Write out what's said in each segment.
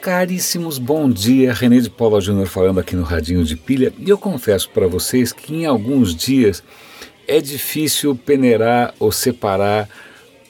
Caríssimos, bom dia. René de Paula Júnior falando aqui no Radinho de Pilha. E eu confesso para vocês que em alguns dias é difícil peneirar ou separar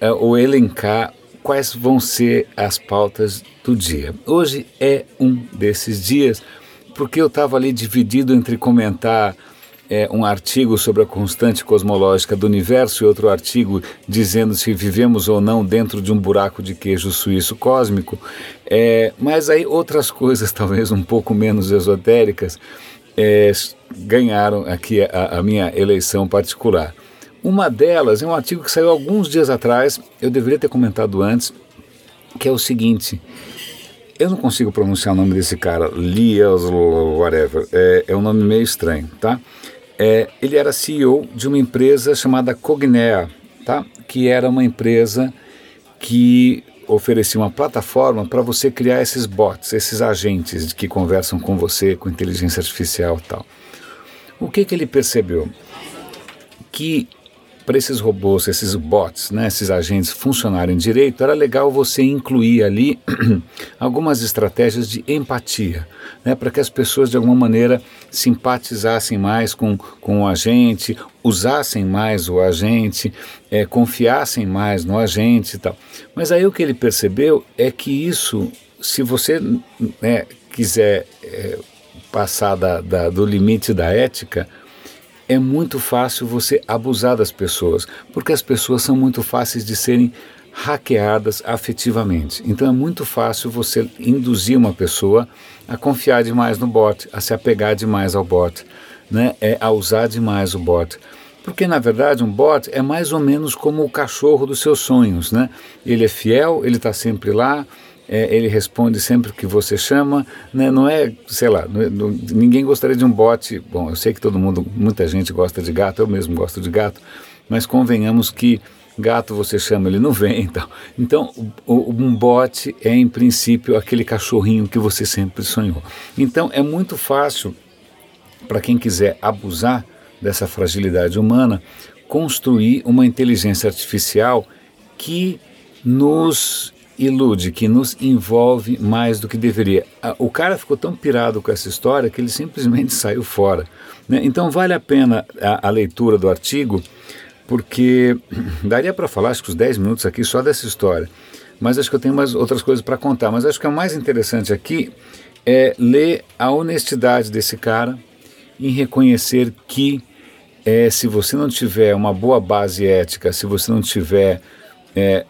é, ou elencar quais vão ser as pautas do dia. Hoje é um desses dias porque eu estava ali dividido entre comentar é, um artigo sobre a constante cosmológica do universo e outro artigo dizendo se vivemos ou não dentro de um buraco de queijo suíço cósmico, é, mas aí outras coisas, talvez um pouco menos esotéricas, é, ganharam aqui a, a minha eleição particular. Uma delas é um artigo que saiu alguns dias atrás, eu deveria ter comentado antes, que é o seguinte. Eu não consigo pronunciar o nome desse cara, Lias, whatever, é, é um nome meio estranho, tá? É, ele era CEO de uma empresa chamada Cognea, tá? que era uma empresa que oferecia uma plataforma para você criar esses bots, esses agentes que conversam com você com inteligência artificial e tal. O que, que ele percebeu? Que para esses robôs, esses bots, né, esses agentes funcionarem direito, era legal você incluir ali algumas estratégias de empatia, né, para que as pessoas de alguma maneira simpatizassem mais com, com o agente, usassem mais o agente, é, confiassem mais no agente e tal. Mas aí o que ele percebeu é que isso, se você né, quiser é, passar da, da, do limite da ética, é muito fácil você abusar das pessoas, porque as pessoas são muito fáceis de serem hackeadas afetivamente. Então é muito fácil você induzir uma pessoa a confiar demais no bot, a se apegar demais ao bot, né? é, a usar demais o bot. Porque na verdade um bot é mais ou menos como o cachorro dos seus sonhos, né? Ele é fiel, ele está sempre lá, é, ele responde sempre que você chama, né? não é, sei lá, não, não, ninguém gostaria de um bote. Bom, eu sei que todo mundo, muita gente gosta de gato, eu mesmo gosto de gato, mas convenhamos que gato você chama, ele não vem. Então, então o, um bote é em princípio aquele cachorrinho que você sempre sonhou. Então é muito fácil para quem quiser abusar dessa fragilidade humana construir uma inteligência artificial que nos ilude, que nos envolve mais do que deveria. O cara ficou tão pirado com essa história que ele simplesmente saiu fora. Né? Então vale a pena a, a, leitura do artigo, porque daria para falar acho que uns 10 minutos aqui só dessa história. Mas acho que eu tenho mais outras coisas para contar. Mas acho que o mais interessante aqui é ler a honestidade desse cara em reconhecer que é, se você não tiver uma boa base ética, se você não tiver é,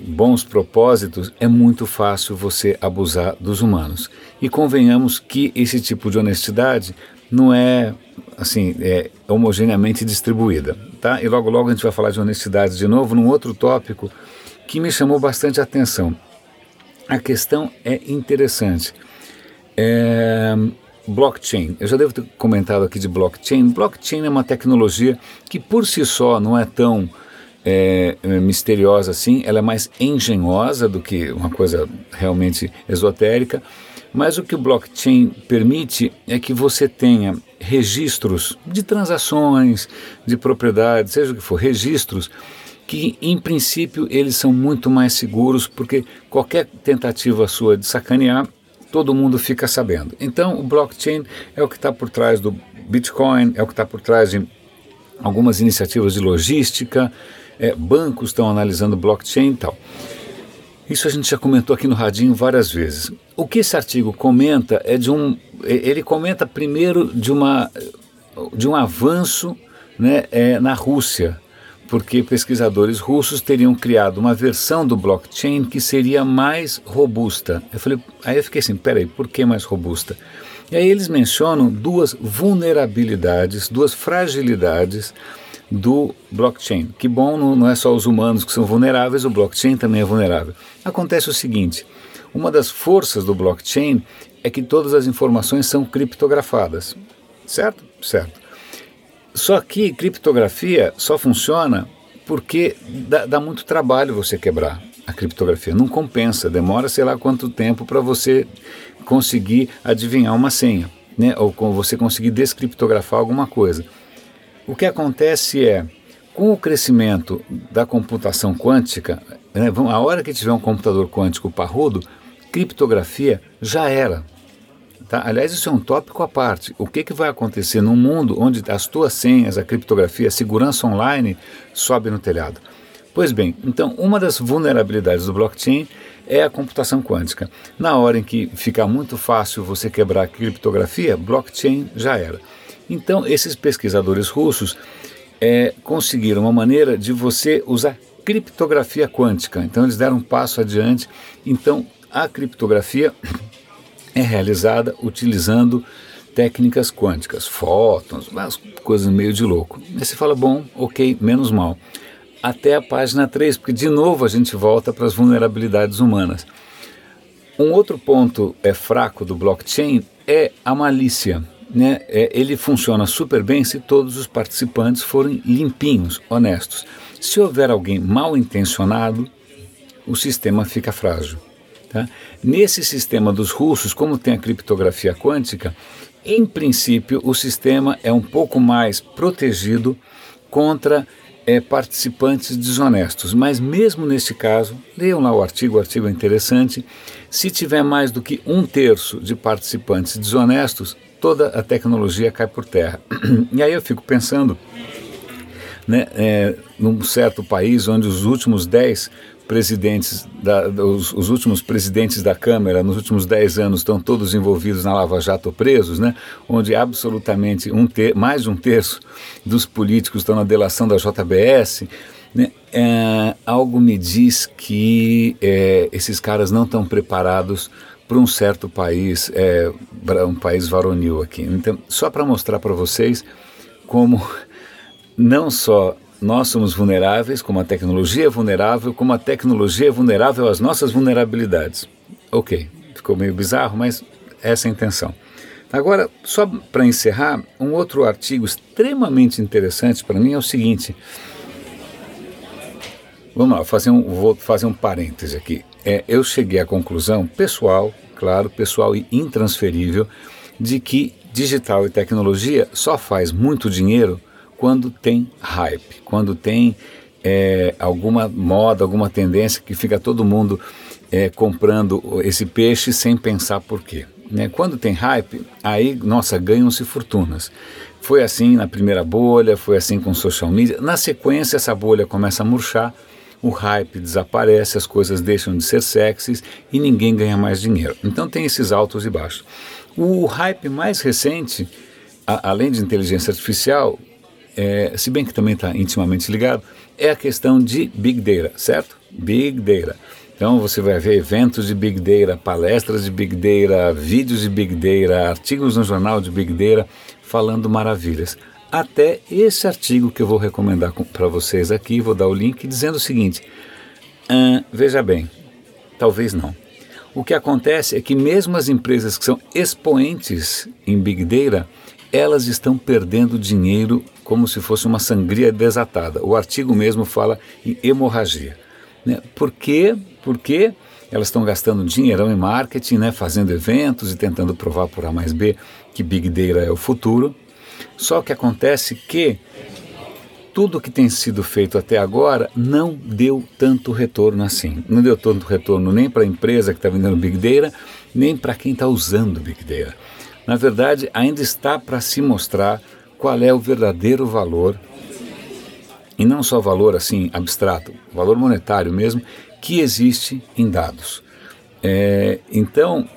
bons propósitos, é muito fácil você abusar dos humanos. E convenhamos que esse tipo de honestidade não é assim é homogeneamente distribuída, tá? E logo logo a gente vai falar de honestidade de novo num outro tópico que me chamou bastante atenção. A questão é interessante. É, blockchain. Eu já devo ter comentado aqui de blockchain. Blockchain é uma tecnologia que por si só não é tão é, é, misteriosa assim, ela é mais engenhosa do que uma coisa realmente esotérica, mas o que o blockchain permite é que você tenha registros de transações, de propriedades, seja o que for, registros que em princípio eles são muito mais seguros porque qualquer tentativa sua de sacanear, todo mundo fica sabendo. Então o blockchain é o que está por trás do Bitcoin, é o que está por trás de algumas iniciativas de logística, é, bancos estão analisando blockchain e tal. Isso a gente já comentou aqui no Radinho várias vezes. O que esse artigo comenta é de um. Ele comenta primeiro de, uma, de um avanço né, é, na Rússia, porque pesquisadores russos teriam criado uma versão do blockchain que seria mais robusta. Eu falei, aí eu fiquei assim, peraí, por que mais robusta? E aí eles mencionam duas vulnerabilidades, duas fragilidades do blockchain. Que bom, não é só os humanos que são vulneráveis, o blockchain também é vulnerável. Acontece o seguinte: uma das forças do blockchain é que todas as informações são criptografadas. Certo? Certo. Só que criptografia só funciona porque dá, dá muito trabalho você quebrar a criptografia. Não compensa, demora sei lá quanto tempo para você conseguir adivinhar uma senha, né? ou você conseguir descriptografar alguma coisa. O que acontece é, com o crescimento da computação quântica, né, a hora que tiver um computador quântico parrudo, criptografia já era. Tá? Aliás, isso é um tópico à parte. O que, que vai acontecer num mundo onde as tuas senhas, a criptografia, a segurança online sobe no telhado? Pois bem, então uma das vulnerabilidades do blockchain é a computação quântica. Na hora em que ficar muito fácil você quebrar a criptografia, blockchain já era. Então, esses pesquisadores russos é, conseguiram uma maneira de você usar criptografia quântica. Então, eles deram um passo adiante. Então, a criptografia é realizada utilizando técnicas quânticas, fótons, umas coisas meio de louco. Aí você fala, bom, ok, menos mal. Até a página 3, porque de novo a gente volta para as vulnerabilidades humanas. Um outro ponto é fraco do blockchain é a malícia. Né? É, ele funciona super bem se todos os participantes forem limpinhos, honestos. Se houver alguém mal intencionado, o sistema fica frágil. Tá? Nesse sistema dos russos, como tem a criptografia quântica, em princípio o sistema é um pouco mais protegido contra é, participantes desonestos. Mas mesmo neste caso, leiam lá o artigo, o artigo é interessante. Se tiver mais do que um terço de participantes desonestos, toda a tecnologia cai por terra. E aí eu fico pensando, né, é, num certo país onde os últimos 10 presidentes, da, os, os, últimos presidentes da Câmara nos últimos 10 anos estão todos envolvidos na Lava Jato presos, né? onde absolutamente um ter, mais de um terço dos políticos estão na delação da JBS, né? é, algo me diz que é, esses caras não estão preparados para um certo país, é, um país varonil aqui. Então, só para mostrar para vocês como não só nós somos vulneráveis, como a tecnologia é vulnerável, como a tecnologia é vulnerável às nossas vulnerabilidades. Ok, ficou meio bizarro, mas essa é a intenção. Agora, só para encerrar, um outro artigo extremamente interessante para mim é o seguinte. Vamos lá, fazer um, vou fazer um parêntese aqui. É, eu cheguei à conclusão pessoal, claro, pessoal e intransferível, de que digital e tecnologia só faz muito dinheiro quando tem hype, quando tem é, alguma moda, alguma tendência que fica todo mundo é, comprando esse peixe sem pensar por quê. Né? Quando tem hype, aí, nossa, ganham-se fortunas. Foi assim na primeira bolha, foi assim com social media. Na sequência, essa bolha começa a murchar, o hype desaparece, as coisas deixam de ser sexys e ninguém ganha mais dinheiro. Então tem esses altos e baixos. O hype mais recente, a, além de inteligência artificial, é, se bem que também está intimamente ligado, é a questão de Big Data, certo? Big Data. Então você vai ver eventos de Big Data, palestras de Big Data, vídeos de Big Data, artigos no jornal de Big Data falando maravilhas. Até esse artigo que eu vou recomendar para vocês aqui, vou dar o link dizendo o seguinte: veja bem, talvez não. O que acontece é que mesmo as empresas que são expoentes em Big Data, elas estão perdendo dinheiro como se fosse uma sangria desatada. O artigo mesmo fala em hemorragia. Né? Por quê? Porque elas estão gastando dinheirão em marketing, né? fazendo eventos e tentando provar por A mais B que Big Data é o futuro. Só que acontece que tudo que tem sido feito até agora não deu tanto retorno assim. Não deu tanto retorno nem para a empresa que está vendendo Big Data, nem para quem está usando Big Data na verdade, ainda está para se mostrar qual é o verdadeiro valor, e não só valor assim abstrato, valor monetário mesmo, que existe em dados. É, então,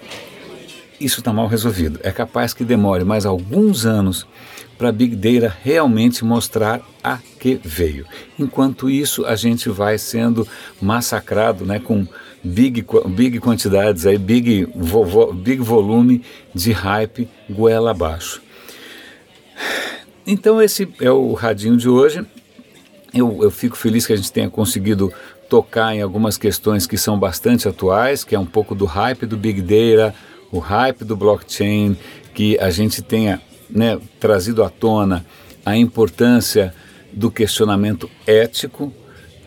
isso está mal resolvido. É capaz que demore mais alguns anos para a Big Data realmente mostrar a que veio. Enquanto isso, a gente vai sendo massacrado né, com big, big quantidades, aí, big, vo, big volume de hype goela abaixo. Então esse é o radinho de hoje. Eu, eu fico feliz que a gente tenha conseguido tocar em algumas questões que são bastante atuais, que é um pouco do hype do Big Data, o hype do blockchain, que a gente tenha né, trazido à tona a importância do questionamento ético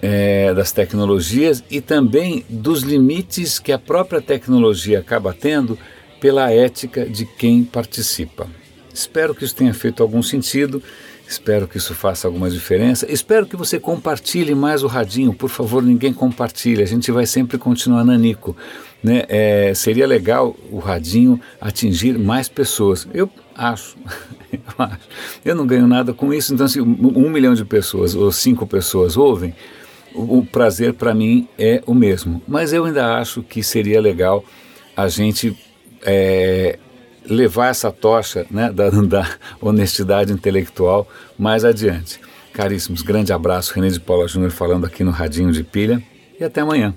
é, das tecnologias e também dos limites que a própria tecnologia acaba tendo pela ética de quem participa. Espero que isso tenha feito algum sentido. Espero que isso faça alguma diferença. Espero que você compartilhe mais o radinho. Por favor, ninguém compartilhe. A gente vai sempre continuar nanico. Né? É, seria legal o radinho atingir mais pessoas. Eu acho. Eu acho. Eu não ganho nada com isso. Então, se um milhão de pessoas ou cinco pessoas ouvem, o, prazer para mim é o mesmo. Mas eu ainda acho que seria legal a gente é, levar essa tocha né, da, da, honestidade intelectual mais adiante. Caríssimos, grande abraço, René de Paula Júnior falando aqui no Radinho de Pilha e até amanhã.